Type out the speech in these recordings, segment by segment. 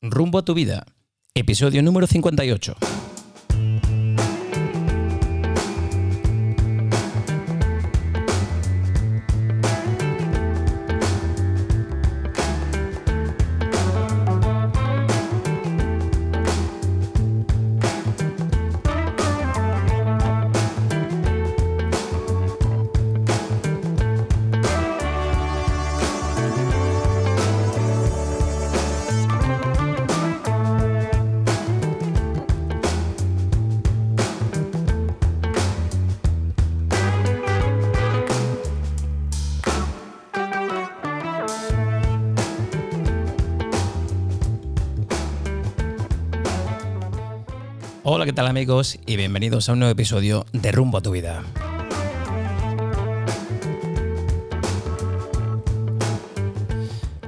Rumbo a tu vida, episodio número 58. Y bienvenidos a un nuevo episodio de Rumbo a tu vida.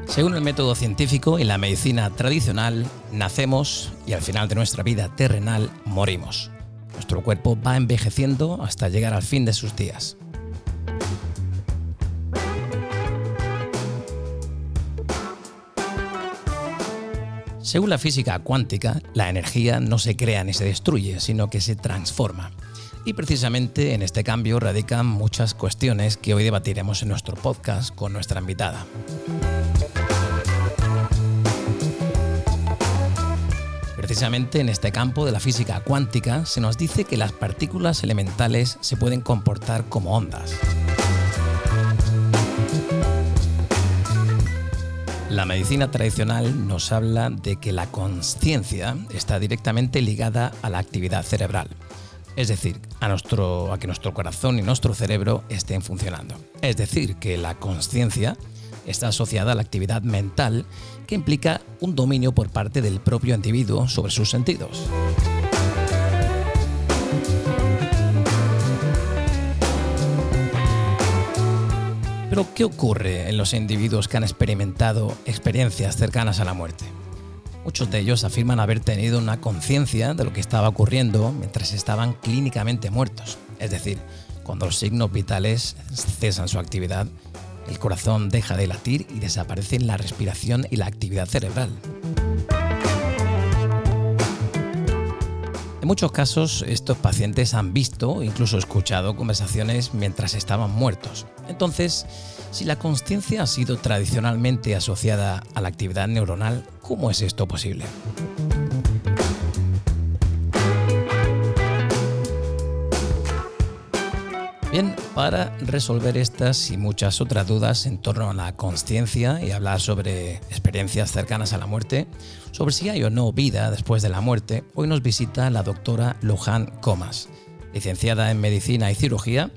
Según el método científico y la medicina tradicional, nacemos y al final de nuestra vida terrenal morimos. Nuestro cuerpo va envejeciendo hasta llegar al fin de sus días. Según la física cuántica, la energía no se crea ni se destruye, sino que se transforma. Y precisamente en este cambio radican muchas cuestiones que hoy debatiremos en nuestro podcast con nuestra invitada. Precisamente en este campo de la física cuántica se nos dice que las partículas elementales se pueden comportar como ondas. La medicina tradicional nos habla de que la conciencia está directamente ligada a la actividad cerebral, es decir, a, nuestro, que nuestro corazón y nuestro cerebro estén funcionando. Es decir, que la conciencia está asociada a la actividad mental que implica un dominio por parte del propio individuo sobre sus sentidos. ¿Qué ocurre en los individuos que han experimentado experiencias cercanas a la muerte? Muchos de ellos afirman haber tenido una conciencia de lo que estaba ocurriendo mientras estaban clínicamente muertos, es decir, cuando los signos vitales cesan su actividad, el corazón deja de latir y desaparecen la respiración y la actividad cerebral. En muchos casos, estos pacientes han visto incluso escuchado conversaciones mientras estaban muertos. Entonces, si la conciencia ha sido tradicionalmente asociada a la actividad neuronal, ¿cómo es esto posible? Bien, para resolver estas y muchas otras dudas en torno a la conciencia y hablar sobre experiencias cercanas a la muerte, sobre si hay o no vida después de la muerte, hoy nos visita la doctora Luján Comas, licenciada en Medicina y Cirugía,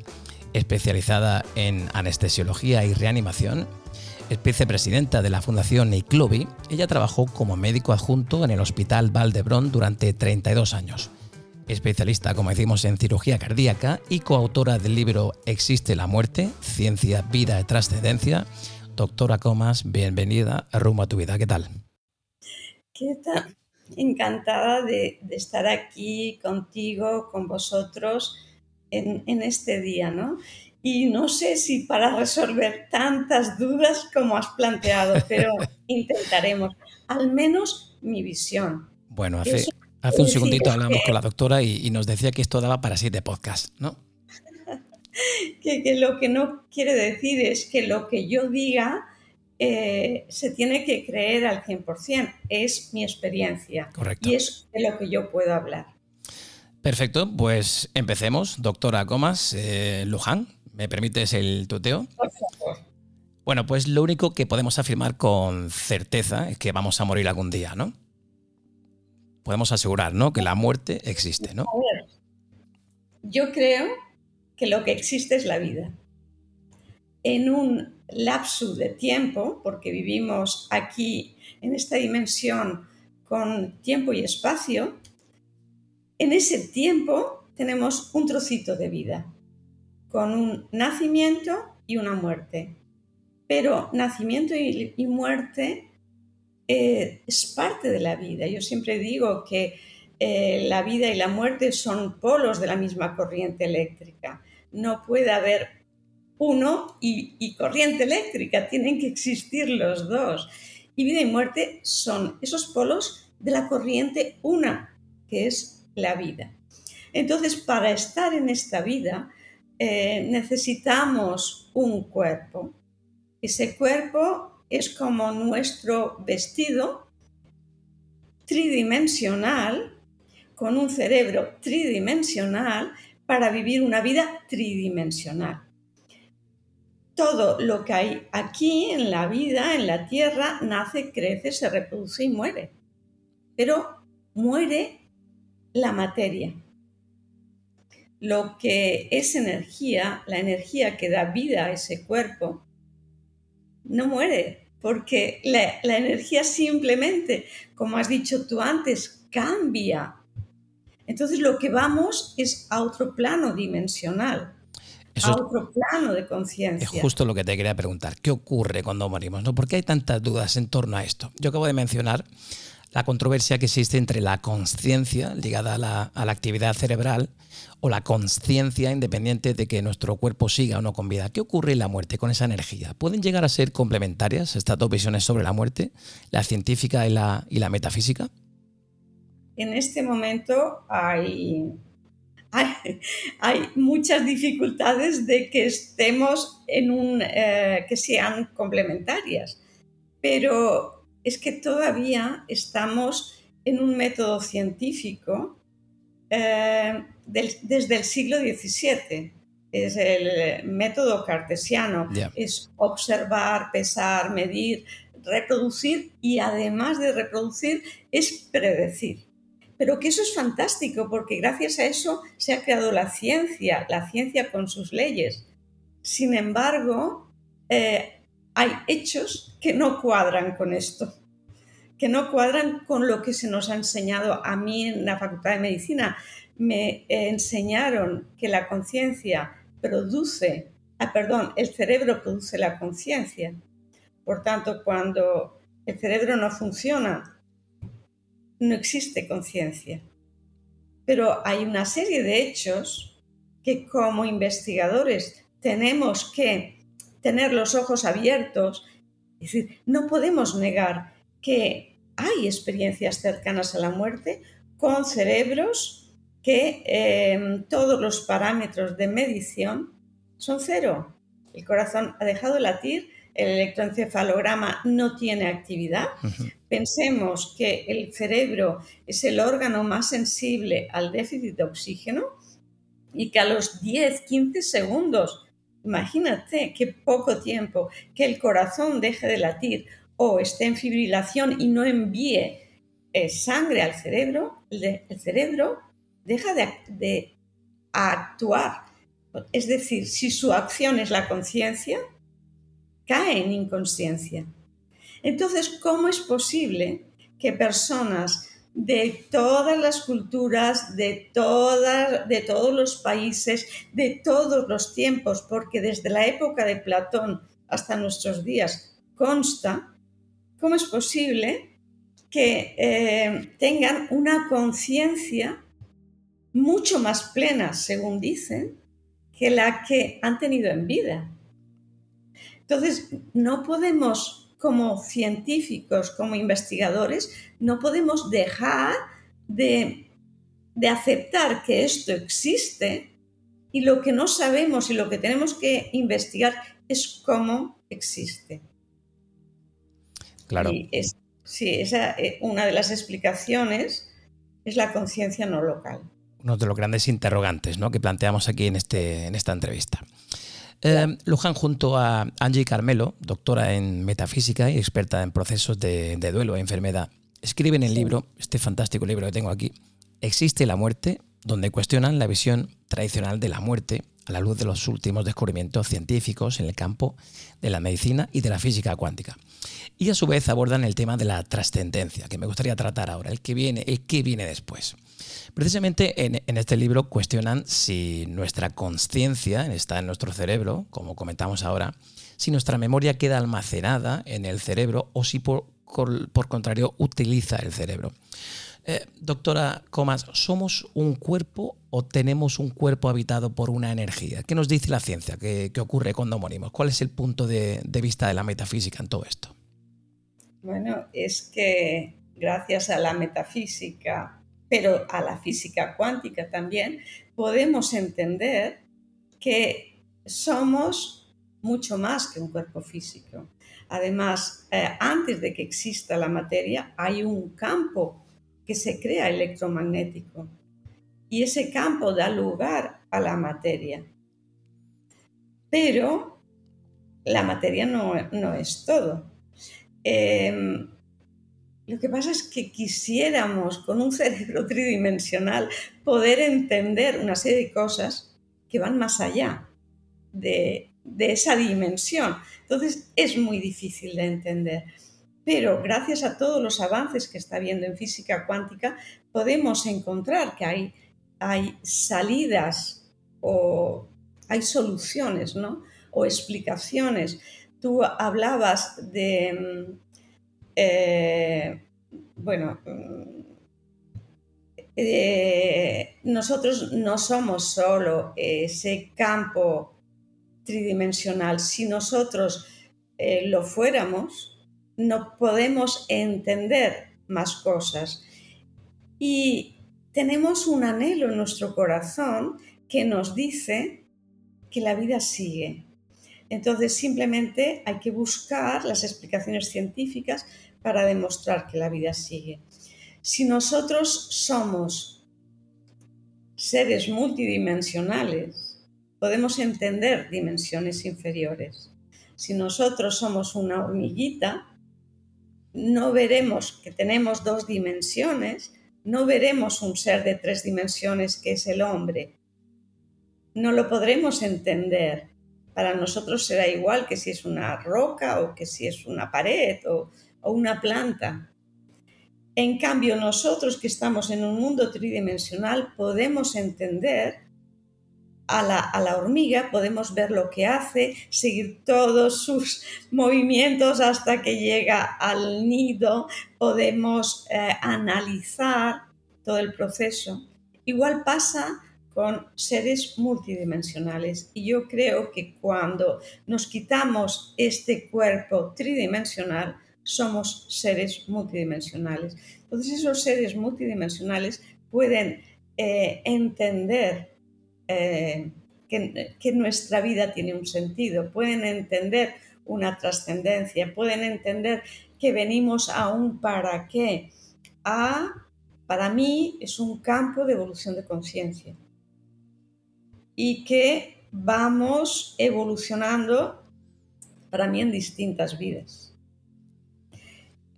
especializada en anestesiología y reanimación, es vicepresidenta de la Fundación ICLOBI. Ella trabajó como médico adjunto en el Hospital Valdebrón durante 32 años especialista, como decimos, en cirugía cardíaca y coautora del libro Existe la muerte, ciencia, vida y trascendencia. Doctora Comas, bienvenida a Rumbo a tu vida. ¿Qué tal? ¿Qué tal? Encantada de, estar aquí contigo, con vosotros en, en este día, ¿no? Y no sé si para resolver tantas dudas como has planteado, pero intentaremos, al menos mi visión. Bueno, hace, Hace un segundito hablamos con la doctora y, nos decía que esto daba para siete podcasts, ¿no? que, lo que no quiere decir es que lo que yo diga eh, se tiene que creer al 100%. Es mi experiencia. Correcto. Y es de lo que yo puedo hablar. Perfecto, pues empecemos. Doctora Comas, eh, Luján, ¿me permites el tuteo? Por favor. Bueno, pues lo único que podemos afirmar con certeza es que vamos a morir algún día, ¿no? Podemos asegurar, ¿no? Que la muerte existe, ¿no? yo creo que lo que existe es la vida. En un lapso de tiempo, porque vivimos aquí en esta dimensión con tiempo y espacio, en ese tiempo tenemos un trocito de vida, con un nacimiento y una muerte. Pero nacimiento y, y muerte eh, es parte de la vida. Yo siempre digo que eh, la vida y la muerte son polos de la misma corriente eléctrica. No puede haber uno y, corriente eléctrica, tienen que existir los dos. y vida y muerte son esos polos de la corriente una, que es la vida. Entonces, para estar en esta vida, eh, necesitamos un cuerpo. Ese cuerpo es como nuestro vestido tridimensional, con un cerebro tridimensional, para vivir una vida tridimensional. Todo lo que hay aquí en la vida, en la tierra, nace, crece, se reproduce y muere. Pero muere la materia. Lo que es energía, la energía que da vida a ese cuerpo, no muere, porque la, energía simplemente, como has dicho tú antes, cambia. Entonces lo que vamos es a otro plano dimensional. a otro plano de conciencia. Es justo lo que te quería preguntar. ¿Qué ocurre cuando morimos? ¿No? ¿Por qué hay tantas dudas en torno a esto? Yo acabo de mencionar la controversia que existe entre la conciencia ligada a la, actividad cerebral o la conciencia independiente de que nuestro cuerpo siga o no con vida. ¿Qué ocurre en la muerte con esa energía? ¿Pueden llegar a ser complementarias estas dos visiones sobre la muerte, la científica y la, y la metafísica? En este momento hay, hay, muchas dificultades de que estemos en un, eh, que sean complementarias, pero es que todavía estamos en un método científico eh, desde el siglo XVII. Es el método cartesiano, es observar, pesar, medir, reproducir y además de reproducir es predecir. Pero que eso es fantástico porque gracias a eso se ha creado la ciencia, la ciencia con sus leyes. Sin embargo, eh, hay hechos que no cuadran con esto, que no cuadran con lo que se nos ha enseñado a mí en la Facultad de Medicina. Me enseñaron que la conciencia produce, ah, perdón, el cerebro produce la conciencia. Por tanto, cuando el cerebro no funciona, no existe conciencia. Pero hay una serie de hechos que como investigadores tenemos que tener los ojos abiertos. Es decir, no podemos negar que hay experiencias cercanas a la muerte con cerebros que eh, todos los parámetros de medición son cero. El corazón ha dejado de latir, el electroencefalograma no tiene actividad. Pensemos que el cerebro es el órgano más sensible al déficit de oxígeno y que a los 10, 15 segundos Imagínate qué poco tiempo que el corazón deje de latir o esté en fibrilación y no envíe eh, sangre al cerebro, el cerebro deja de, actuar. Es decir, si su acción es la conciencia, cae en inconsciencia. Entonces, ¿cómo es posible que personas de todas las culturas, de, de todos los países, de todos los tiempos, porque desde la época de Platón hasta nuestros días consta, ¿cómo es posible que eh, tengan una conciencia mucho más plena, según dicen, que la que han tenido en vida? Entonces, no podemos como científicos, como investigadores, no podemos dejar de, aceptar que esto existe y lo que no sabemos y lo que tenemos que investigar es cómo existe. Claro. sí, esa, eh, una de las explicaciones es la conciencia no local. Uno de los grandes interrogantes ¿no? que planteamos aquí en, este, en esta entrevista. Eh, Luján junto a Angie Carmelo, doctora en metafísica y experta en procesos de, duelo e enfermedad, escriben el libro, este fantástico libro que tengo aquí, Existe la muerte, donde cuestionan la visión tradicional de la muerte a la luz de los últimos descubrimientos científicos en el campo de la medicina y de la física cuántica. Y a su vez abordan el tema de la trascendencia, que me gustaría tratar ahora, el que viene, el que viene después. Precisamente en, este libro cuestionan si nuestra conciencia está en nuestro cerebro, como comentamos ahora, si nuestra memoria queda almacenada en el cerebro o si por, contrario utiliza el cerebro. Eh, doctora Comas, ¿somos un cuerpo o tenemos un cuerpo habitado por una energía? ¿Qué nos dice la ciencia que, ocurre cuando morimos? ¿Cuál es el punto de, vista de la metafísica en todo esto? Bueno, es que gracias a la metafísica, pero a la física cuántica también, podemos entender que somos mucho más que un cuerpo físico. Además, eh, antes de que exista la materia, hay un campo que se crea electromagnético y ese campo da lugar a la materia. Pero la materia no, es todo. Em, lo que pasa es que quisiéramos con un cerebro tridimensional poder entender una serie de cosas que van más allá de, esa dimensión. Entonces es muy difícil de entender. Pero gracias a todos los avances que está habiendo en física cuántica, podemos encontrar que hay, hay salidas o hay soluciones, ¿no? O explicaciones. Tú hablabas de, mm, eh, bueno, mm, eh, nosotros no somos solo ese campo tridimensional. Si nosotros eh, lo fuéramos, no podemos entender más cosas. Y tenemos un anhelo en nuestro corazón que nos dice que la vida sigue, entonces simplemente hay que buscar las explicaciones científicas para demostrar que la vida sigue. Si nosotros somos seres multidimensionales, podemos entender dimensiones inferiores. Si nosotros somos una hormiguita, no veremos que tenemos dos dimensiones, no veremos un ser de tres dimensiones que es el hombre. No lo podremos entender para nosotros será igual que si es una roca o que si es una pared o, una planta. En cambio, nosotros que estamos en un mundo tridimensional podemos entender a la, hormiga, podemos ver lo que hace, seguir todos sus movimientos hasta que llega al nido, podemos eh, analizar todo el proceso. Igual pasa con seres multidimensionales. Y yo creo que cuando nos quitamos este cuerpo tridimensional, somos seres multidimensionales. Entonces esos seres multidimensionales pueden eh, entender eh, que, que nuestra vida tiene un sentido, pueden entender una trascendencia, pueden entender que venimos a un para qué. A, para mí, es un campo de evolución de conciencia y que vamos evolucionando para mí en distintas vidas.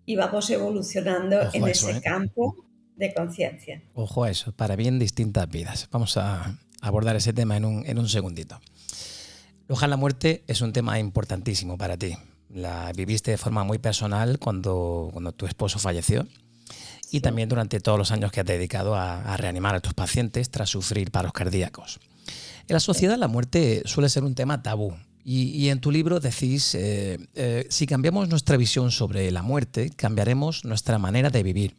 Y vamos evolucionando en ese ¿eh? campo de conciencia. Ojo a eso, para bien distintas vidas. Vamos a abordar ese tema en un, en un segundito. Loja la muerte es un tema importantísimo para ti. La viviste de forma muy personal cuando, cuando tu esposo falleció y también durante todos los años que has dedicado a, a reanimar a tus pacientes tras sufrir paros cardíacos. En la sociedad la muerte suele ser un tema tabú. Y, en tu libro decís, eh, eh, si cambiamos nuestra visión sobre la muerte, cambiaremos nuestra manera de vivir.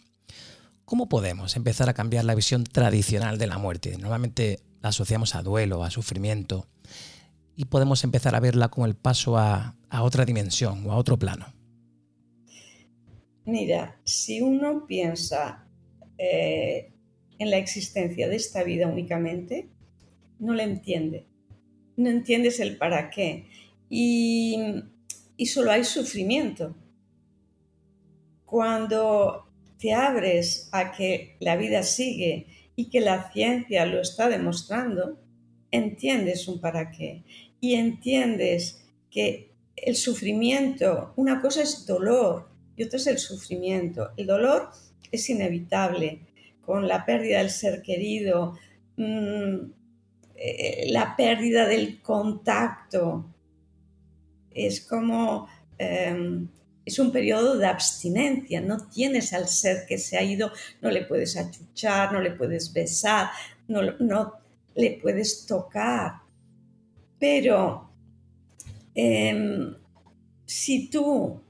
¿Cómo podemos empezar a cambiar la visión tradicional de la muerte? Normalmente la asociamos a duelo, a sufrimiento, y podemos empezar a verla como el paso a, otra dimensión o a otro plano. Mira, si uno piensa eh, en la existencia de esta vida únicamente, no le entiende, no entiendes el para qué y, y solo hay sufrimiento. Cuando te abres a que la vida sigue y que la ciencia lo está demostrando, entiendes un para qué y entiendes que el sufrimiento, una cosa es dolor y otra es el sufrimiento. El dolor es inevitable, con la pérdida del ser querido, mm, eh, la pérdida del contacto. Es como, em, es un periodo de abstinencia, no tienes al ser que se ha ido, no le puedes achuchar, no le puedes besar, no, no le puedes tocar. Pero em, si tú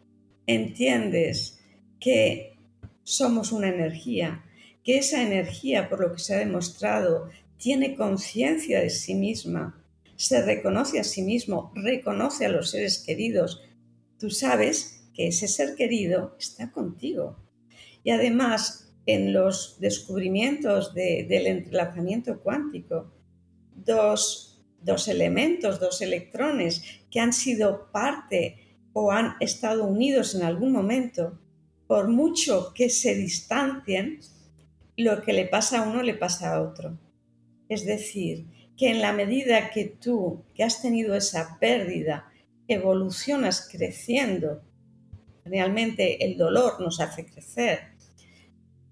entiendes que somos una energía, que esa energía, por lo que se ha demostrado, tiene conciencia de sí misma, se reconoce a sí mismo, reconoce a los seres queridos, tú sabes que ese ser querido está contigo. Y además, en los descubrimientos del entrelazamiento cuántico, dos, dos elementos, dos electrones que han sido parte o han estado unidos en algún momento, por mucho que se distancien, lo que le pasa a uno le pasa a otro. Es decir, que en la medida que tú, que has tenido esa pérdida, evolucionas creciendo, realmente el dolor nos hace crecer,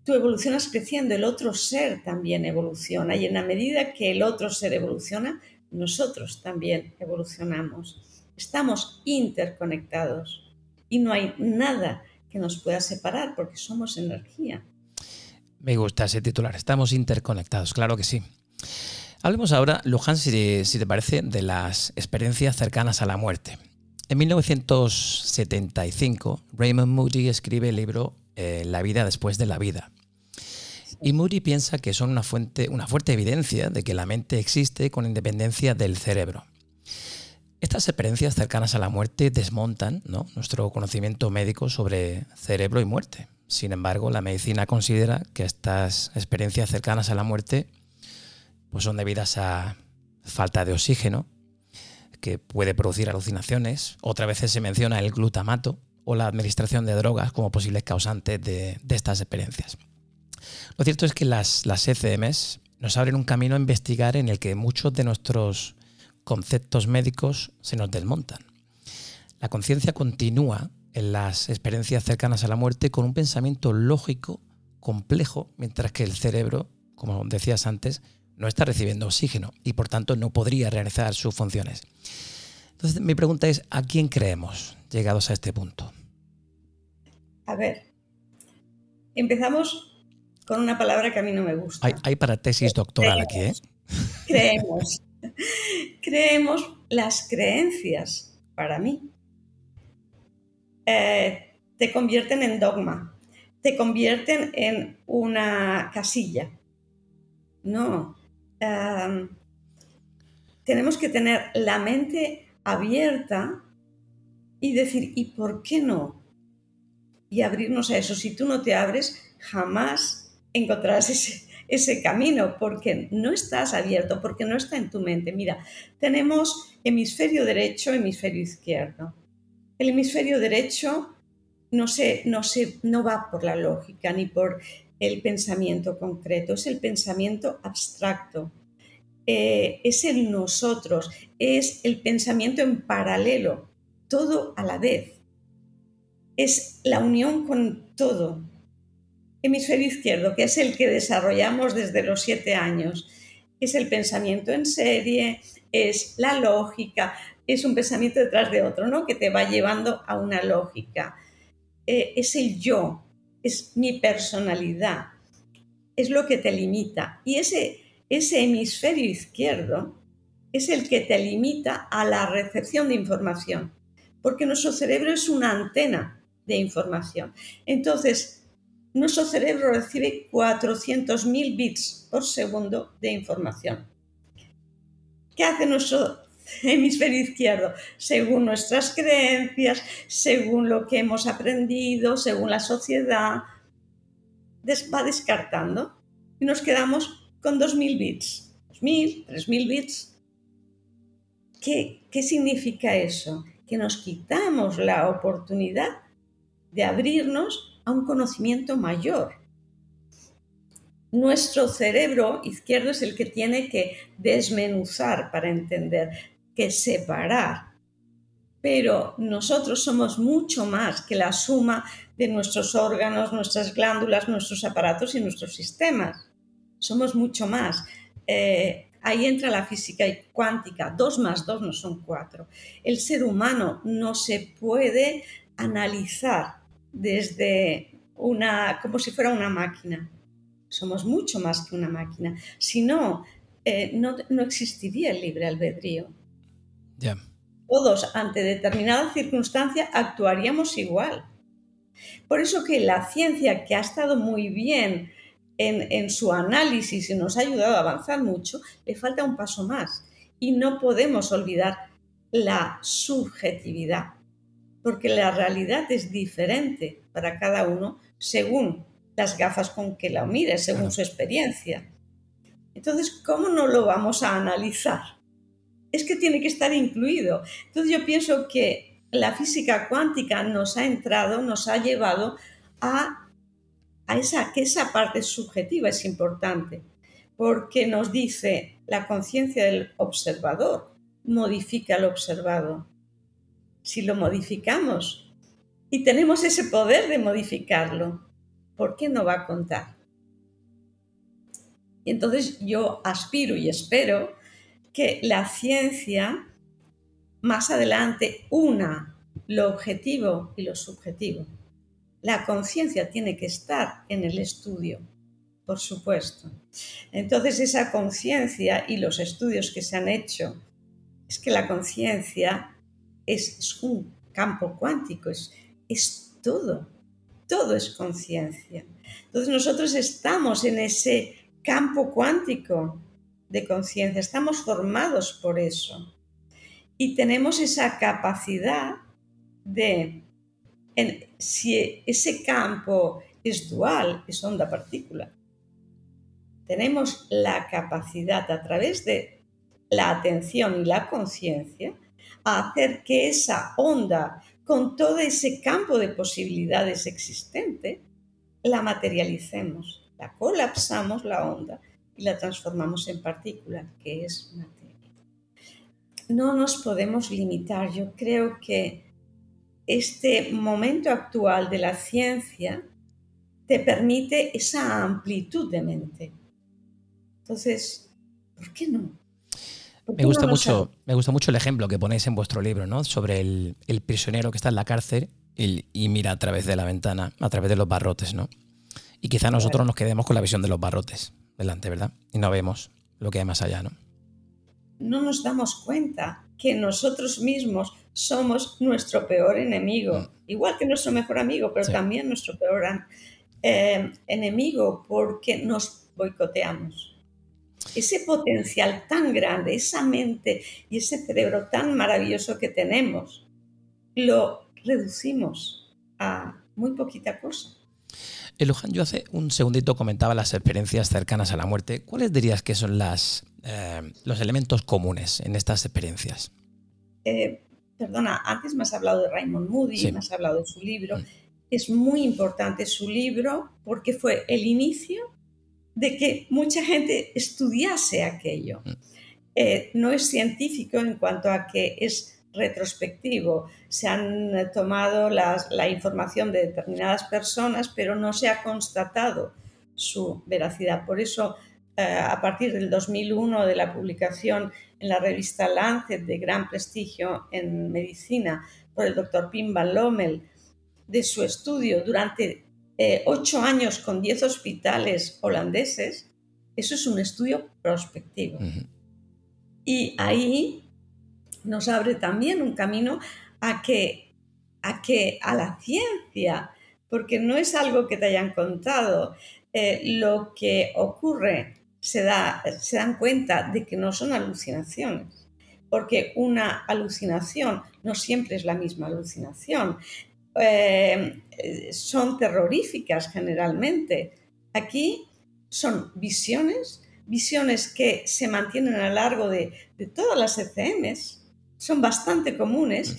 tú evolucionas creciendo, el otro ser también evoluciona y en la medida que el otro ser evoluciona, nosotros también evolucionamos. Estamos interconectados y no hay nada que nos pueda separar porque somos energía. Me gusta ese titular, estamos interconectados, claro que sí. Hablemos ahora, Luján, si te, parece, de las experiencias cercanas a la muerte. En 1975, Raymond Moody escribe el libro eh, La vida después de la vida. Y Moody piensa que son una, fuente, una fuerte evidencia de que la mente existe con independencia del cerebro. Estas experiencias cercanas a la muerte desmontan nuestro conocimiento médico sobre cerebro y muerte. Sin embargo, la medicina considera que estas experiencias cercanas a la muerte pues son debidas a falta de oxígeno, que puede producir alucinaciones. Otras veces se menciona el glutamato o la administración de drogas como posibles causantes de, estas experiencias. Lo cierto es que las, las ECMs nos abren un camino a investigar en el que muchos de nuestros conceptos médicos se nos desmontan. La conciencia continúa en las experiencias cercanas a la muerte con un pensamiento lógico, complejo, mientras que el cerebro, como decías antes, no está recibiendo oxígeno y por tanto no podría realizar sus funciones. Entonces mi pregunta es, ¿a quién creemos llegados a este punto? A ver, empezamos con una palabra que a mí no me gusta. Hay, para tesis doctoral aquí, ¿eh? Creemos. creemos las creencias, para mí, eh, te convierten en dogma, te convierten en una casilla. No, tenemos que tener la mente abierta y decir, ¿y por qué no? Y abrirnos a eso. Si tú no te abres, jamás encontrarás ese, ese camino porque no estás abierto, porque no está en tu mente. Mira, tenemos hemisferio derecho, hemisferio izquierdo. El hemisferio derecho no, se, no, se, no va por la lógica ni por el pensamiento concreto, es el pensamiento abstracto, eh, es el nosotros, es el pensamiento en paralelo, todo a la vez. Es la unión con todo. Hemisferio izquierdo, que es el que desarrollamos desde los siete años, es el pensamiento en serie, es la lógica, es un pensamiento detrás de otro, ¿no? Que te va llevando a una lógica. Eh, es el yo, es mi personalidad, es lo que te limita. Y ese, ese hemisferio izquierdo es el que te limita a la recepción de información, porque nuestro cerebro es una antena de información. Entonces, nuestro cerebro recibe 400.000 bits por segundo de información. ¿Qué hace nuestro hemisferio izquierdo, según nuestras creencias, según lo que hemos aprendido, según la sociedad, va descartando y nos quedamos con 2.000 bits, 2.000, 3.000 bits. ¿Qué, ¿Qué significa eso? Que nos quitamos la oportunidad de abrirnos a un conocimiento mayor. Nuestro cerebro izquierdo es el que tiene que desmenuzar para entender que separar. Pero nosotros somos mucho más que la suma de nuestros órganos, nuestras glándulas, nuestros aparatos y nuestros sistemas. Somos mucho más. Eh, ahí entra la física cuántica. Dos más dos no son cuatro. El ser humano no se puede analizar desde una, como si fuera una máquina. Somos mucho más que una máquina. Si no, eh, no, no existiría el libre albedrío. Todos, ante determinada circunstancia, actuaríamos igual. Por eso que la ciencia, que ha estado muy bien en, su análisis y nos ha ayudado a avanzar mucho, le falta un paso más. Y no podemos olvidar la subjetividad. porque la realidad es diferente para cada uno según las gafas con que la mire, según su experiencia. Entonces, ¿cómo no lo vamos a analizar? Es que tiene que estar incluido. Entonces yo pienso que la física cuántica nos ha entrado, nos ha llevado a, esa, que esa parte subjetiva es importante, porque nos dice la conciencia del observador modifica lo observado. Si lo modificamos y tenemos ese poder de modificarlo, ¿por qué no va a contar? Y entonces yo aspiro y espero que la ciencia más adelante una lo objetivo y lo subjetivo. La conciencia tiene que estar en el estudio, por supuesto. Entonces esa conciencia y los estudios que se han hecho, es que la conciencia es, un campo cuántico, es, es todo, todo es conciencia. Entonces nosotros estamos en ese campo cuántico de conciencia, estamos formados por eso. Y tenemos esa capacidad de, si ese campo es dual, es onda-partícula, tenemos la capacidad a través de la atención y la conciencia a hacer que esa onda, con todo ese campo de posibilidades existente, la materialicemos, la colapsamos la onda y la transformamos en partícula, que es materia. No nos podemos limitar. Yo creo que este momento actual de la ciencia te permite esa amplitud de mente. Entonces, ¿por qué no? Me gusta, mucho, me gusta mucho el ejemplo que ponéis en vuestro libro, ¿no? Sobre el, prisionero que está en la cárcel y, mira a través de la ventana, a través de los barrotes, ¿no? Y quizá nosotros nos quedemos con la visión de los barrotes delante, ¿verdad? Y no vemos lo que hay más allá, ¿no? No nos damos cuenta que nosotros mismos somos nuestro peor enemigo, mm. igual que nuestro mejor amigo, pero también nuestro peor eh, enemigo, porque nos boicoteamos ese potencial tan grande, esa mente y ese cerebro tan maravilloso que tenemos, lo reducimos a muy poquita cosa. Elujan, yo hace un segundito comentaba las experiencias cercanas a la muerte. ¿Cuáles dirías que son las, eh, los elementos comunes en estas experiencias? Eh, perdona, antes me has hablado de Raymond Moody, me has hablado de su libro. Mm. Es muy importante su libro porque fue el inicio de que mucha gente estudiase aquello. Mm. Eh, no es científico en cuanto a que es retrospectivo. Se han eh, tomado la información de determinadas personas, pero no se ha constatado su veracidad. Por eso, eh, a partir del 2001, de la publicación en la revista Lancet, de gran prestigio en medicina, por el doctor Pim Van Lommel, de su estudio durante eh, ocho años con diez hospitales holandeses, eso es un estudio prospectivo. Y ahí nos abre también un camino a que, a que a la ciencia, porque no es algo que te hayan contado, eh, lo que ocurre se, da, se dan cuenta de que no son alucinaciones, porque una alucinación no siempre es la misma alucinación. Eh, son terroríficas generalmente. Aquí son visiones, visiones que se mantienen a lo largo de, todas las ECMs, son bastante comunes,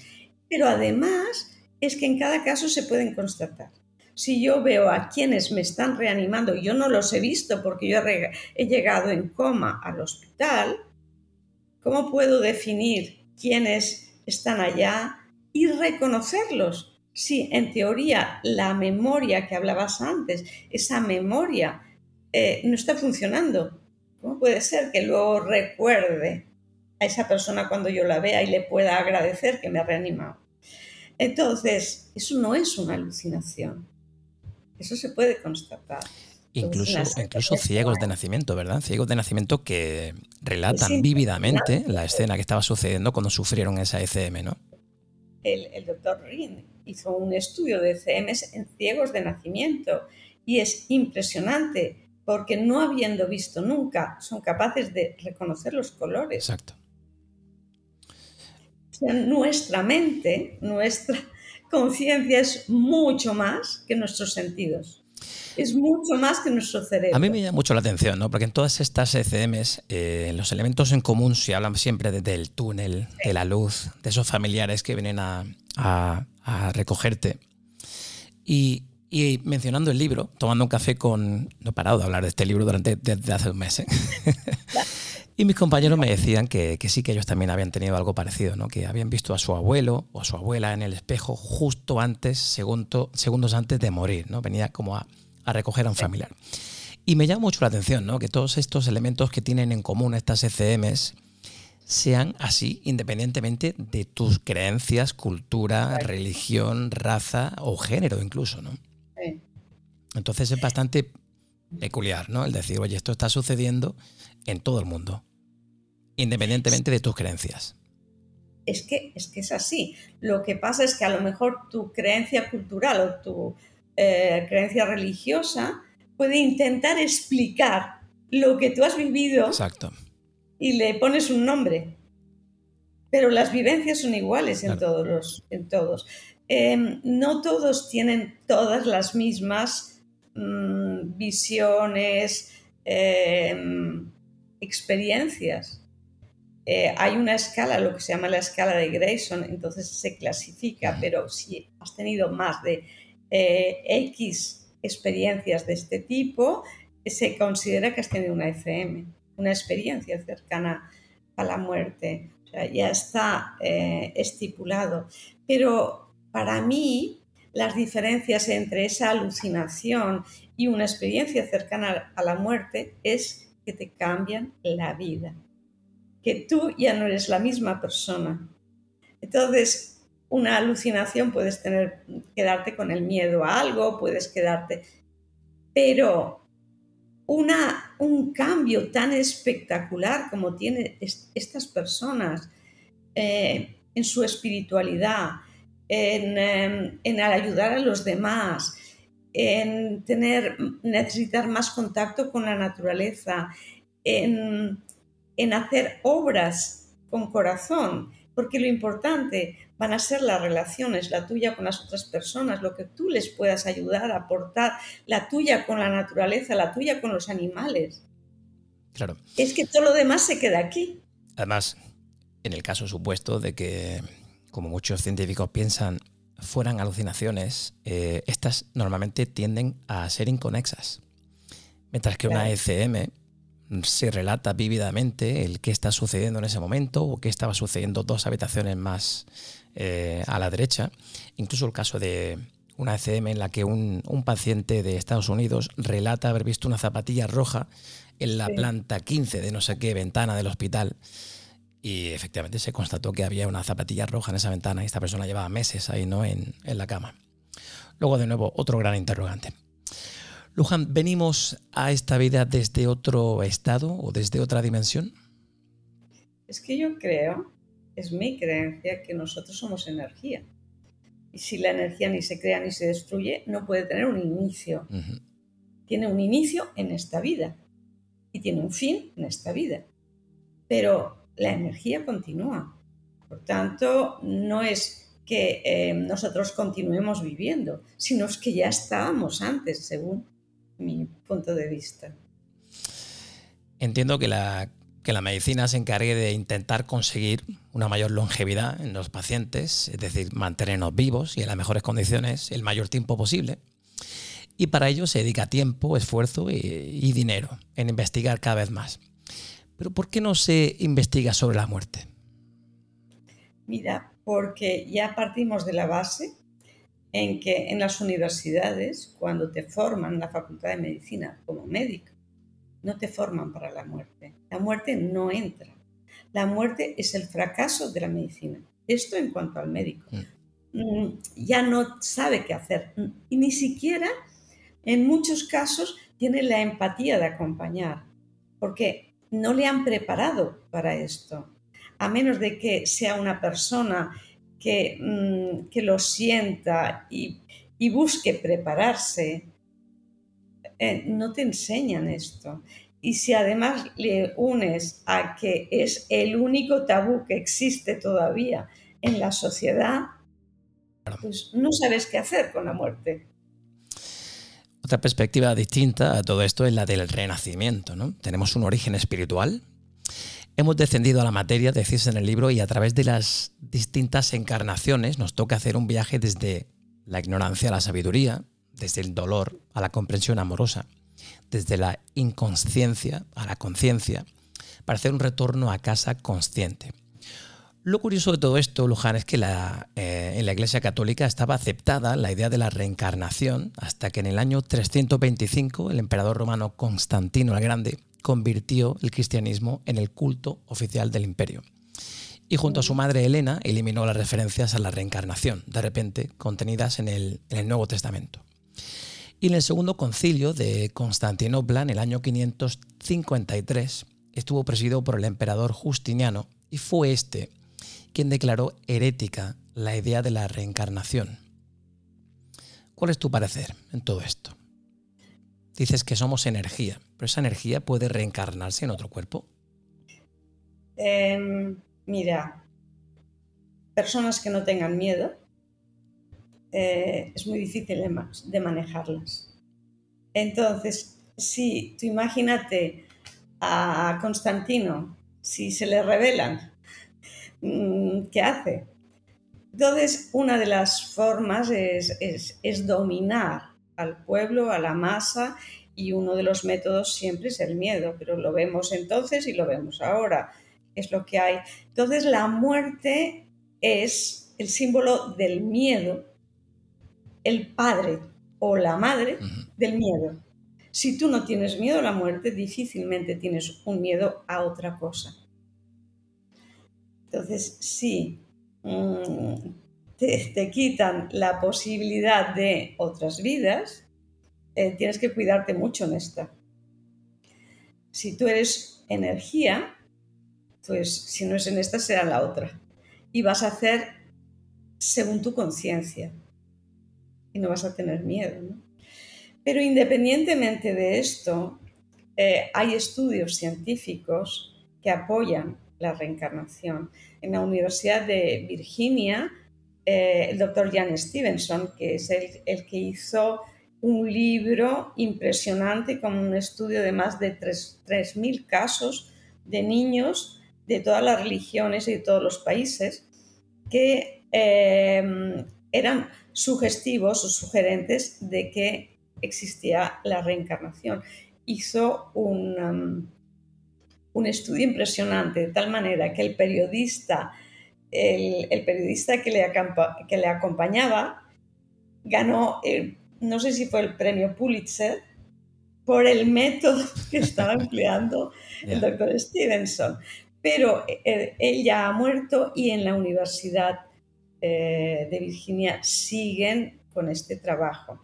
pero además es que en cada caso se pueden constatar. Si yo veo a quienes me están reanimando, yo no los he visto porque yo he llegado en coma al hospital, ¿cómo puedo definir quiénes están allá y reconocerlos? Sí, en teoría la memoria que hablabas antes, esa memoria eh, no está funcionando. ¿Cómo puede ser que luego recuerde a esa persona cuando yo la vea y le pueda agradecer que me ha reanimado? Entonces, eso no es una alucinación. Eso se puede constatar. Incluso, incluso ciegos de nacimiento, ¿verdad? Ciegos de nacimiento que relatan vívidamente la escena que estaba sucediendo cuando sufrieron esa ECM, ¿no? El, el doctor Rin hizo un estudio de CMS en ciegos de nacimiento y es impresionante porque no habiendo visto nunca son capaces de reconocer los colores. Exacto. Nuestra mente, nuestra conciencia es mucho más que nuestros sentidos. Es mucho más que nuestro cerebro. A mí me llama mucho la atención, ¿no? Porque en todas estas ECMs, eh, los elementos en común se hablan siempre del túnel, de la luz, de esos familiares que vienen a, recogerte. Y, mencionando el libro, tomando un café con... No he parado de hablar de este libro durante desde hace un mes. ¿eh? Y mis compañeros me decían que, sí, que ellos también habían tenido algo parecido, ¿no? que habían visto a su abuelo o a su abuela en el espejo justo antes, segundo, segundos antes de morir. ¿no? Venía como a, recoger a un familiar. Y me llama mucho la atención ¿no? que todos estos elementos que tienen en común estas ECMs sean así, independientemente de tus creencias, cultura, religión, raza o género incluso. ¿no? Entonces es bastante peculiar, ¿no? El decir, oye, esto está sucediendo en todo el mundo, independientemente de tus creencias. Es que, es que es así. Lo que pasa es que a lo mejor tu creencia cultural o tu eh, creencia religiosa puede intentar explicar lo que tú has vivido Exacto. y le pones un nombre. Pero las vivencias son iguales en todos. Los, en todos. Em, no todos tienen todas las mismas mm, visiones, em, experiencias. Eh, hay una escala, lo que se llama la escala de Grayson, entonces se clasifica, pero si has tenido más de eh, X experiencias de este tipo, se considera que has tenido una FM, una experiencia cercana a la muerte. ya está eh, estipulado. Pero para mí, las diferencias entre esa alucinación y una experiencia cercana a la muerte es que te cambian la vida, que tú ya no eres la misma persona. Entonces, una alucinación puedes tener, quedarte con el miedo a algo, puedes quedarte, pero una, un cambio tan espectacular como tienen estas personas eh, en su espiritualidad, en, em, en ayudar a los demás, en tener, necesitar más contacto con la naturaleza, en, hacer obras con corazón, porque lo importante van a ser las relaciones, la tuya con las otras personas, lo que tú les puedas ayudar, aportar, la tuya con la naturaleza, la tuya con los animales. Claro. Es que todo lo demás se queda aquí. Además, en el caso supuesto de que, como muchos científicos piensan, fueran alucinaciones, eh, estas normalmente tienden a ser inconexas. Mientras que una ECM se relata vívidamente el qué está sucediendo en ese momento o qué estaba sucediendo dos habitaciones más eh, a la derecha. Incluso el caso de una ECM en la que un, paciente de Estados Unidos relata haber visto una zapatilla roja en la planta 15 de no sé qué ventana del hospital y efectivamente se constató que había una zapatilla roja en esa ventana y esta persona llevaba meses ahí ¿no? en, la cama. Luego, de nuevo, otro gran interrogante. Luján, ¿venimos a esta vida desde otro estado o desde otra dimensión? Es que yo creo, es mi creencia, que nosotros somos energía. Y si la energía ni se crea ni se destruye, no puede tener un inicio. Tiene un inicio en esta vida y tiene un fin en esta vida. Pero la energía continúa. Por tanto, no es que eh, nosotros continuemos viviendo, sino que ya estábamos antes, según mi punto de vista. Entiendo que la, que la medicina se encargue de intentar conseguir una mayor longevidad en los pacientes, es decir, mantenernos vivos y en las mejores condiciones el mayor tiempo posible. Y para ello se dedica tiempo, esfuerzo y dinero en investigar cada vez más. Pero ¿por qué no se investiga sobre la muerte? Mira, porque ya partimos de la base en que en las universidades, cuando te forman en la Facultad de Medicina como médico, no te forman para la muerte. La muerte no entra. La muerte es el fracaso de la medicina. Esto en cuanto al médico. Mm. Mm, ya no sabe qué hacer. Y ni siquiera, en muchos casos, tiene la empatía de acompañar. Porque no le han preparado para esto, a menos de que sea una persona que, mm, que lo sienta y, busque prepararse, eh, no te enseñan esto. Y si además le unes a que es el único tabú que existe todavía en la sociedad, pues no sabes qué hacer con la muerte. Otra perspectiva distinta a todo esto es la del renacimiento. ¿no? Tenemos un origen espiritual. Hemos descendido a la materia, decís en el libro, y a través de las distintas encarnaciones nos toca hacer un viaje desde la ignorancia a la sabiduría, desde el dolor a la comprensión amorosa, desde la inconsciencia a la conciencia, para hacer un retorno a casa consciente. Lo curioso de todo esto, Luján, es que eh, en la Iglesia Católica estaba aceptada la idea de la reencarnación hasta que en el año 325 el emperador romano Constantino el Grande convirtió el cristianismo en el culto oficial del imperio. Y junto a su madre Elena eliminó las referencias a la reencarnación, de repente contenidas en el, en el Nuevo Testamento. Y en el segundo concilio de Constantinopla, en el año 553, estuvo presidido por el emperador Justiniano y fue este quien declaró herética la idea de la reencarnación. ¿Cuál es tu parecer en todo esto? Dices que somos energía, pero esa energía puede reencarnarse en otro cuerpo. Em, mira, personas que no tengan miedo, eh, es muy difícil de, manejarlas. Entonces, si tú imagínate a Constantino, si se le revelan Mm, ¿qué hace? Entonces, una de las formas es, dominar al pueblo, a la masa, y uno de los métodos siempre es el miedo, pero lo vemos entonces y lo vemos ahora, es lo que hay. Entonces, la muerte es el símbolo del miedo, el padre o la madre del miedo. Si tú no tienes miedo a la muerte, difícilmente tienes un miedo a otra cosa. Entonces, si mm, te, quitan la posibilidad de otras vidas, eh, tienes que cuidarte mucho en esta. Si tú eres energía, pues si no es en esta, será en la otra. Y vas a hacer según tu conciencia. Y no vas a tener miedo. Pero independientemente de esto, eh, hay estudios científicos que apoyan la reencarnación. En la Universidad de Virginia, eh, el doctor Jan Stevenson, que es el, que hizo un libro impresionante con un estudio de más de 3.000 casos de niños de todas las religiones y de todos los países que em, eran sugestivos o sugerentes de que existía la reencarnación. Hizo un, em, un estudio impresionante, de tal manera que el periodista, el, periodista que le, que le, acompañaba ganó, no sé si fue el premio Pulitzer, por el método que estaba empleando el doctor Stevenson. Pero eh, él ya ha muerto y en la Universidad eh, de Virginia siguen con este trabajo.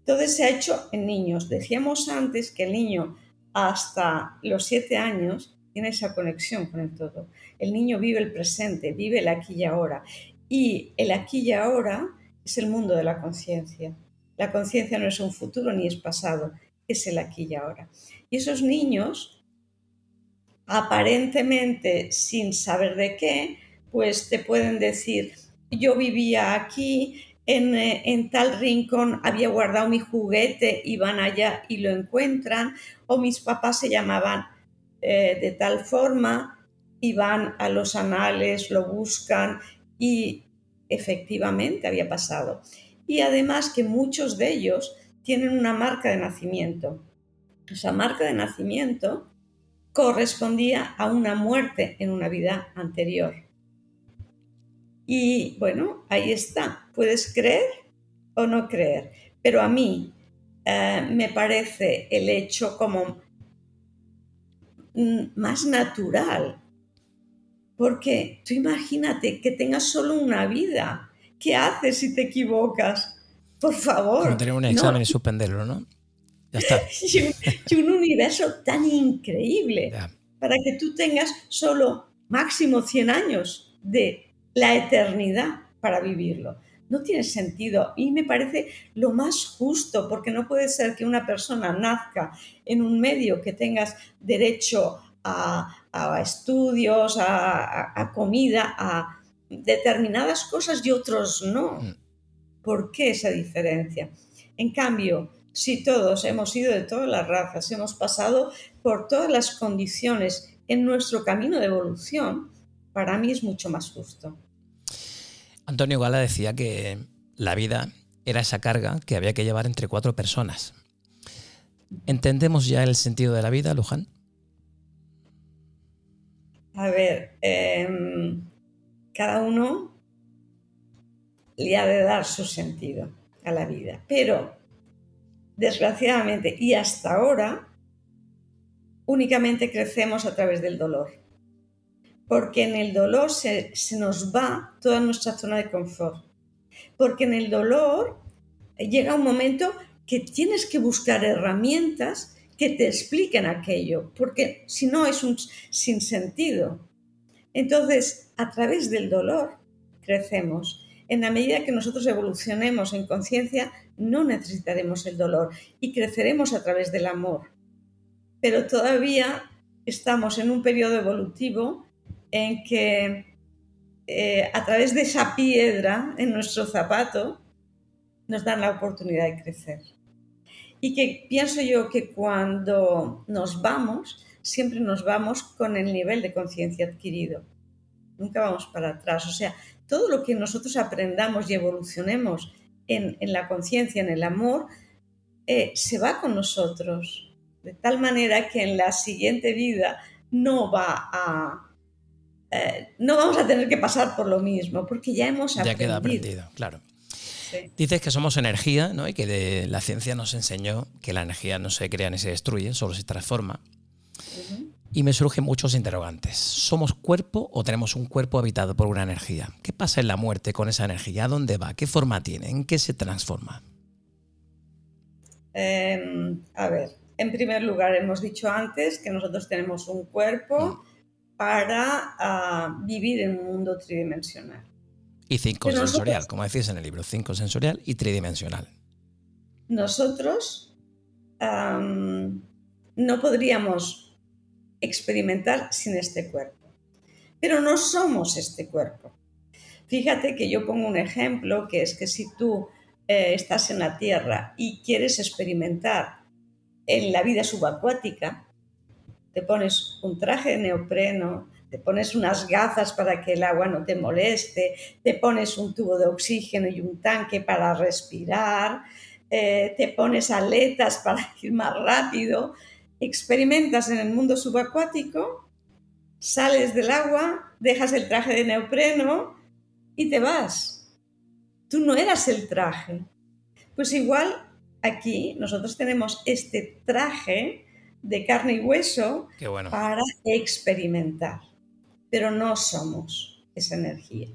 Entonces se ha hecho en niños. Decíamos antes que el niño hasta los siete años tiene esa conexión con el todo. El niño vive el presente, vive el aquí y ahora. Y el aquí y ahora es el mundo de la conciencia. La conciencia no es un futuro ni es pasado, es el aquí y ahora. Y esos niños, aparentemente sin saber de qué, pues te pueden decir, yo vivía aquí, eh, en, tal rincón había guardado mi juguete y van allá y lo encuentran, o mis papás se llamaban eh, de tal forma y van a los anales, lo buscan y efectivamente había pasado. Y además que muchos de ellos tienen una marca de nacimiento. Esa marca de nacimiento correspondía a una muerte en una vida anterior. Y bueno, ahí está. Puedes creer o no creer. Pero a mí eh, me parece el hecho como mm, más natural. Porque tú imagínate que tengas solo una vida. ¿Qué haces si te equivocas? Por favor. Como tener un examen y suspenderlo, ¿no? Ya está. y, un, universo tan increíble para que tú tengas solo máximo 100 años de la eternidad para vivirlo. No tiene sentido y me parece lo más justo porque no puede ser que una persona nazca en un medio que tengas derecho a, estudios, a, comida, a determinadas cosas y otros no. Mm. ¿Por qué esa diferencia? En cambio, si todos hemos ido de todas las razas, hemos pasado por todas las condiciones en nuestro camino de evolución, para mí es mucho más justo. Antonio Gala decía que la vida era esa carga que había que llevar entre cuatro personas. ¿Entendemos ya el sentido de la vida, Luján? A ver, em, cada uno le ha de dar su sentido a la vida, pero desgraciadamente y hasta ahora únicamente crecemos a través del dolor, porque en el dolor se, nos va toda nuestra zona de confort, porque en el dolor llega un momento que tienes que buscar herramientas que te expliquen aquello, porque si no es un sinsentido. Entonces, a través del dolor crecemos. En la medida que nosotros evolucionemos en conciencia, no necesitaremos el dolor y creceremos a través del amor. Pero todavía estamos en un periodo evolutivo en que eh, a través de esa piedra en nuestro zapato nos dan la oportunidad de crecer. Y que pienso yo que cuando nos vamos, siempre nos vamos con el nivel de conciencia adquirido. Nunca vamos para atrás. O sea, todo lo que nosotros aprendamos y evolucionemos en, la conciencia, en el amor, eh, se va con nosotros. De tal manera que en la siguiente vida no va a... Eh, no vamos a tener que pasar por lo mismo, porque ya hemos aprendido. Ya queda aprendido, claro. Dices que somos energía, ¿no? Y que la ciencia nos enseñó que la energía no se crea ni se destruye, solo se transforma. Y me surgen muchos interrogantes. ¿Somos cuerpo o tenemos un cuerpo habitado por una energía? ¿Qué pasa en la muerte con esa energía? ¿A dónde va? ¿Qué forma tiene? ¿En qué se transforma? Em, a ver, en primer lugar, hemos dicho antes que nosotros tenemos un cuerpo mm. Para ah, vivir en un mundo tridimensional. Y cinco sensorial, como decís en el libro, cinco sensorial y tridimensional. Nosotros no podríamos experimentar sin este cuerpo, pero no somos este cuerpo. Fíjate que yo pongo un ejemplo que es que si tú eh, estás en la Tierra y quieres experimentar en la vida subacuática, te pones un traje de neopreno, te pones unas gafas para que el agua no te moleste, te pones un tubo de oxígeno y un tanque para respirar, eh, te pones aletas para ir más rápido, experimentas en el mundo subacuático, sales del agua, dejas el traje de neopreno y te vas. Tú no eras el traje. Pues igual aquí nosotros tenemos este traje de carne y hueso para experimentar pero no somos esa energía.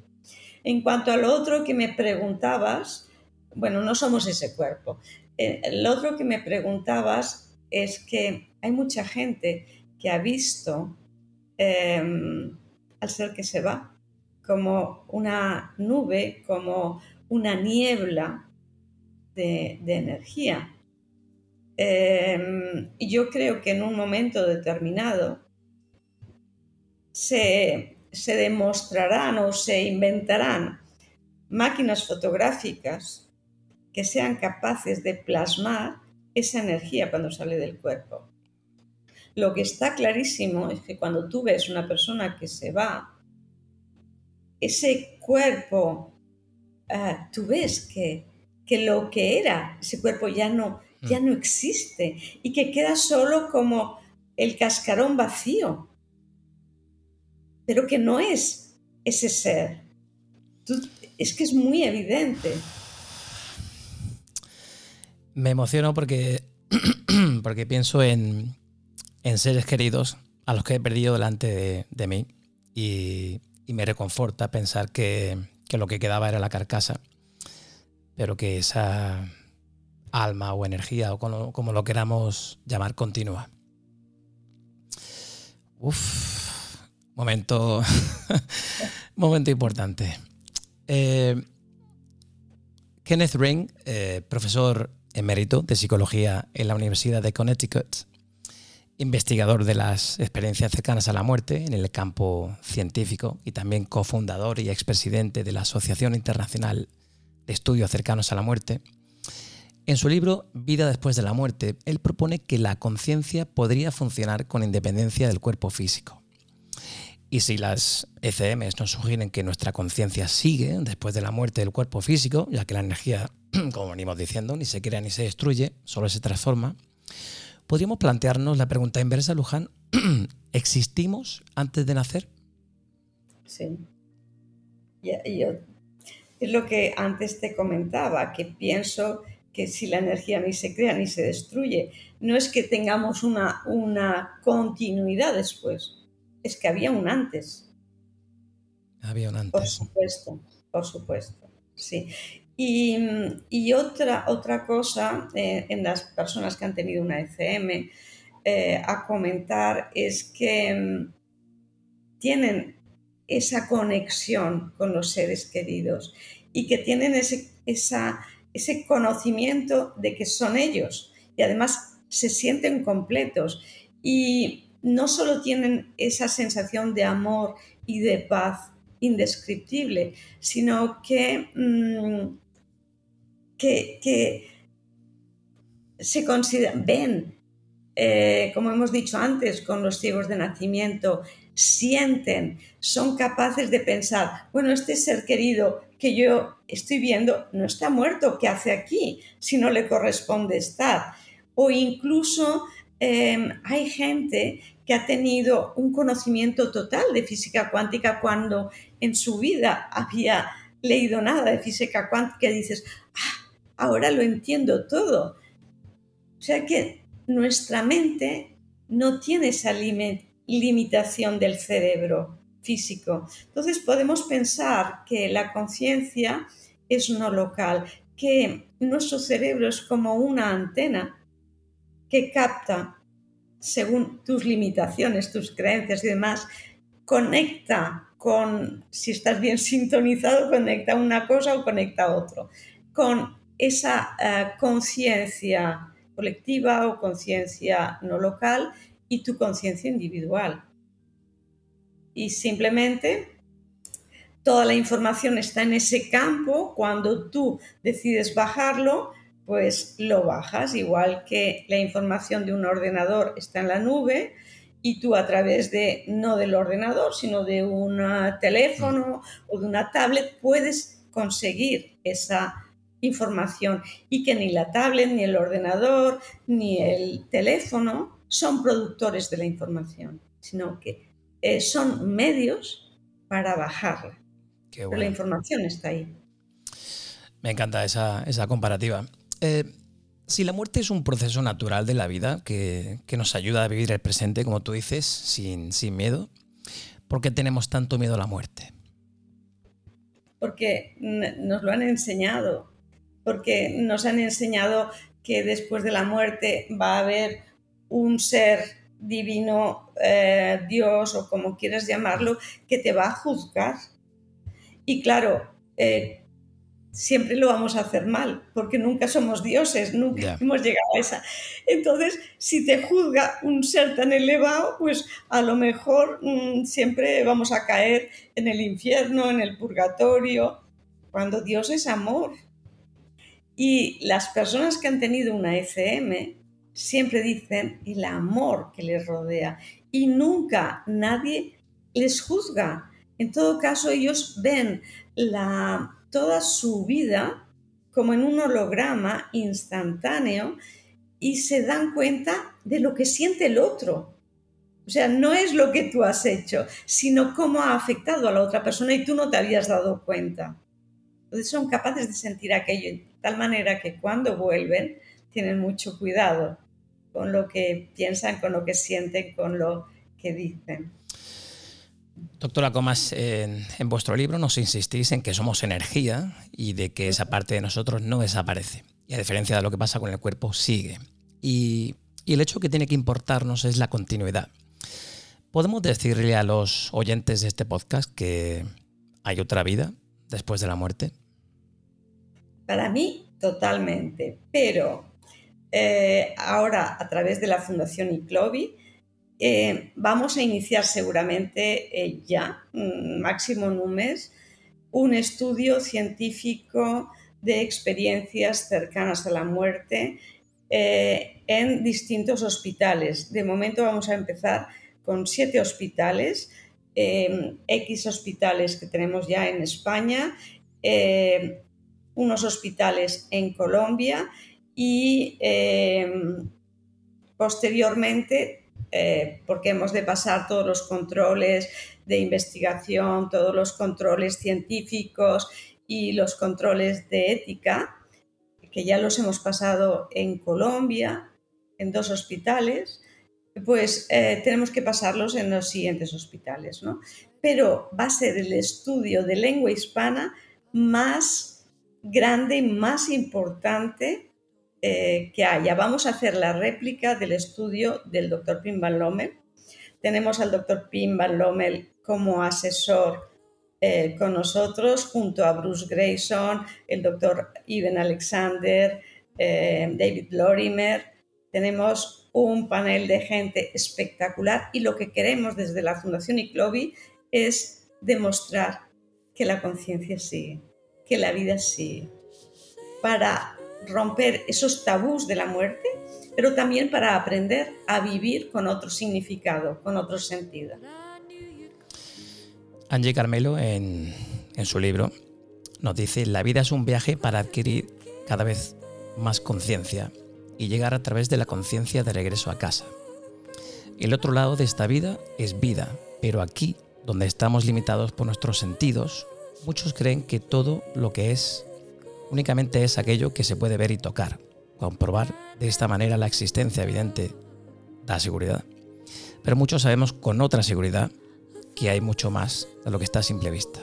En cuanto al otro que me preguntabas, bueno, no somos ese cuerpo. Eh, el otro que me preguntabas es que hay mucha gente que ha visto em, al ser que se va como una nube, como una niebla de, energía. Em, yo creo que en un momento determinado se, demostrarán o se inventarán máquinas fotográficas que sean capaces de plasmar esa energía cuando sale del cuerpo. Lo que está clarísimo es que cuando tú ves una persona que se va, ese cuerpo, ah, tú ves que, que, lo que era ese cuerpo ya no, ya mm. no existe y que queda solo como el cascarón vacío pero que no es ese ser. es que es muy evidente. Me emociono porque, porque pienso en, seres queridos a los que he perdido delante de, mí y, me reconforta pensar que, lo que quedaba era la carcasa, pero que esa alma o energía o como, lo queramos llamar continúa. Uf, Momento, momento importante. Eh, Kenneth Ring, eh, profesor emérito de psicología en la Universidad de Connecticut, investigador de las experiencias cercanas a la muerte en el campo científico y también cofundador y expresidente de la Asociación Internacional estudios cercanos a la muerte, en su libro Vida después de la muerte, él propone que la conciencia podría funcionar con independencia del cuerpo físico. Y si las ECMs nos sugieren que nuestra conciencia sigue después de la muerte del cuerpo físico, ya que la energía, como venimos diciendo, ni se crea ni se destruye, solo se transforma, podríamos plantearnos la pregunta inversa, Luján, ¿existimos antes de nacer? Sí. es lo que antes te comentaba, que pienso que si la energía ni se crea ni se destruye, no es que tengamos una, una continuidad después es que había un antes. Había un antes. Por supuesto, por supuesto, sí. Y, otra, otra cosa eh, en las personas que han tenido una ECM eh, a comentar es que mm, tienen esa conexión con los seres queridos y que tienen ese, ese conocimiento de que son ellos y además se sienten completos. Y, no solo tienen esa sensación de amor y de paz indescriptible, sino que, mm, que, se consideran, ven, eh, como hemos dicho antes, con los ciegos de nacimiento, sienten, son capaces de pensar, bueno, este ser querido que yo estoy viendo no está muerto, ¿qué hace aquí si no le corresponde estar? O incluso Em, hay gente que ha tenido un conocimiento total de física cuántica cuando en su vida había leído nada de física cuántica dices, ah, ahora lo entiendo todo. O sea que nuestra mente no tiene esa del cerebro físico. Entonces podemos pensar que la conciencia es no local, que nuestro cerebro es como una antena que capta según tus limitaciones, tus creencias y demás, conecta con, si estás bien sintonizado, conecta una cosa o conecta otro, con esa eh, conciencia colectiva o conciencia no local y tu conciencia individual. Y simplemente toda la información está en ese campo, cuando tú decides bajarlo, pues lo bajas, igual que la información de un ordenador está en la nube y tú a través de, no del ordenador, sino de un teléfono o de una tablet, puedes conseguir esa información y que ni la tablet, ni el ordenador, ni el teléfono son productores de la información, sino que eh, son medios para bajarla. Pero la información está ahí. Me encanta esa, esa comparativa. Eh, si la muerte es un proceso natural de la vida que, nos ayuda a vivir el presente, como tú dices, sin, miedo, ¿por qué tenemos tanto miedo a la muerte? Porque nos lo han enseñado, porque nos han enseñado que después de la muerte va a haber un ser divino, eh, Dios o como quieras llamarlo, que te va a juzgar. Y claro, eh, siempre lo vamos a hacer mal, porque nunca somos dioses, nunca hemos llegado a esa. Entonces, si te juzga un ser tan elevado, pues a lo mejor mm, siempre vamos a caer en el infierno, en el purgatorio, cuando Dios es amor. Y las personas que han tenido una ECM siempre dicen el amor que les rodea y nunca nadie les juzga. En todo caso, ellos ven la toda su vida como en un holograma instantáneo y se dan cuenta de lo que siente el otro. O sea, no es lo que tú has hecho, sino cómo ha afectado a la otra persona y tú no te habías dado cuenta. Entonces son capaces de sentir aquello de tal manera que cuando vuelven tienen mucho cuidado con lo que piensan, con lo que sienten, con lo que dicen. Doctora Comas, en, vuestro libro nos insistís en que somos energía y de que esa parte de nosotros no desaparece. Y a diferencia de lo que pasa con el cuerpo, sigue. Y, y el hecho que tiene que importarnos es la continuidad. ¿Podemos decirle a los oyentes de este podcast que hay otra vida después de la muerte? Para mí, totalmente. Pero eh, ahora, a través de la Fundación ICLOVI, eh, vamos a iniciar seguramente eh, ya, máximo en un mes, un estudio científico de experiencias cercanas a la muerte en distintos hospitales. De momento vamos a empezar con siete hospitales, em, X hospitales que tenemos ya en España, em, unos hospitales en Colombia y em, posteriormente, eh, porque hemos de pasar todos los controles de investigación, todos los controles científicos y los controles de ética, que ya los hemos pasado en Colombia, en dos hospitales, pues eh, tenemos que pasarlos en los siguientes hospitales, ¿no? Pero va a ser el estudio de lengua hispana más grande y más importante eh, que haya. Vamos a hacer la réplica del estudio del doctor Pim Van Lommel. Tenemos al doctor Pim Van Lommel como asesor eh, con nosotros junto a Bruce Grayson, el doctor Ivan Alexander, eh, David Lorimer. Tenemos un panel de gente espectacular y lo que queremos desde la Fundación ICLOBI es demostrar que la conciencia sigue, que la vida sigue, para romper esos tabús de la muerte, pero también para aprender a vivir con otro significado, con otro sentido. Angie Carmelo, en, su libro, nos dice, la vida es un viaje para adquirir cada vez más conciencia y llegar a través de la conciencia de regreso a casa. El otro lado de esta vida es vida, pero aquí, donde estamos limitados por nuestros sentidos, muchos creen que todo lo que es únicamente es aquello que se puede ver y tocar. Comprobar de esta manera la existencia evidente da seguridad. Pero muchos sabemos con otra seguridad que hay mucho más de lo que está a simple vista.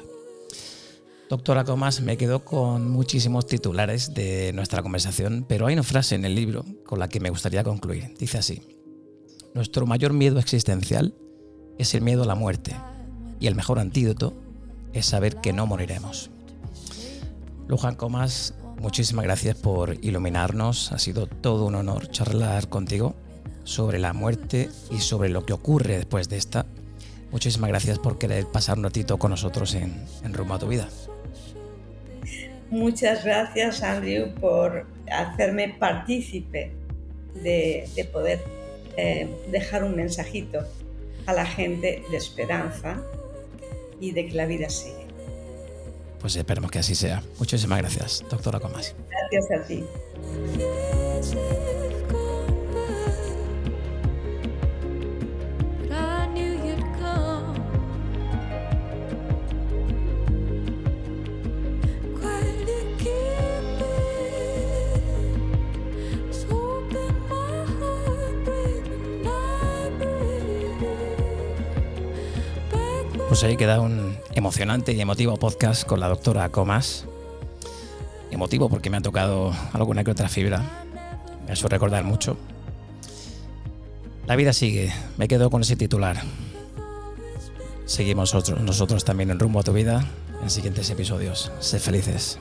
Doctora Comas, me quedo con muchísimos titulares de nuestra conversación, pero hay una frase en el libro con la que me gustaría concluir. Dice así, nuestro mayor miedo existencial es el miedo a la muerte y el mejor antídoto es saber que no moriremos. Luján Comas, muchísimas gracias por iluminarnos, ha sido todo un honor charlar contigo sobre la muerte y sobre lo que ocurre después de esta Muchísimas gracias por querer pasar un ratito con nosotros en, en Rumbo a tu Vida. Muchas gracias, Andrew, por hacerme partícipe de, poder eh, dejar un mensajito a la gente de esperanza y de que la vida sigue. Pues esperemos que así sea. Muchísimas gracias, doctora Comas. Gracias a ti. Pues ahí queda un emocionante y emotivo podcast con la doctora Comas. Emotivo porque me ha tocado alguna que otra fibra. Me suele recordar mucho. La vida sigue. Me quedo con ese titular. Seguimos nosotros, nosotros también en rumbo a tu vida en siguientes episodios. Sé felices.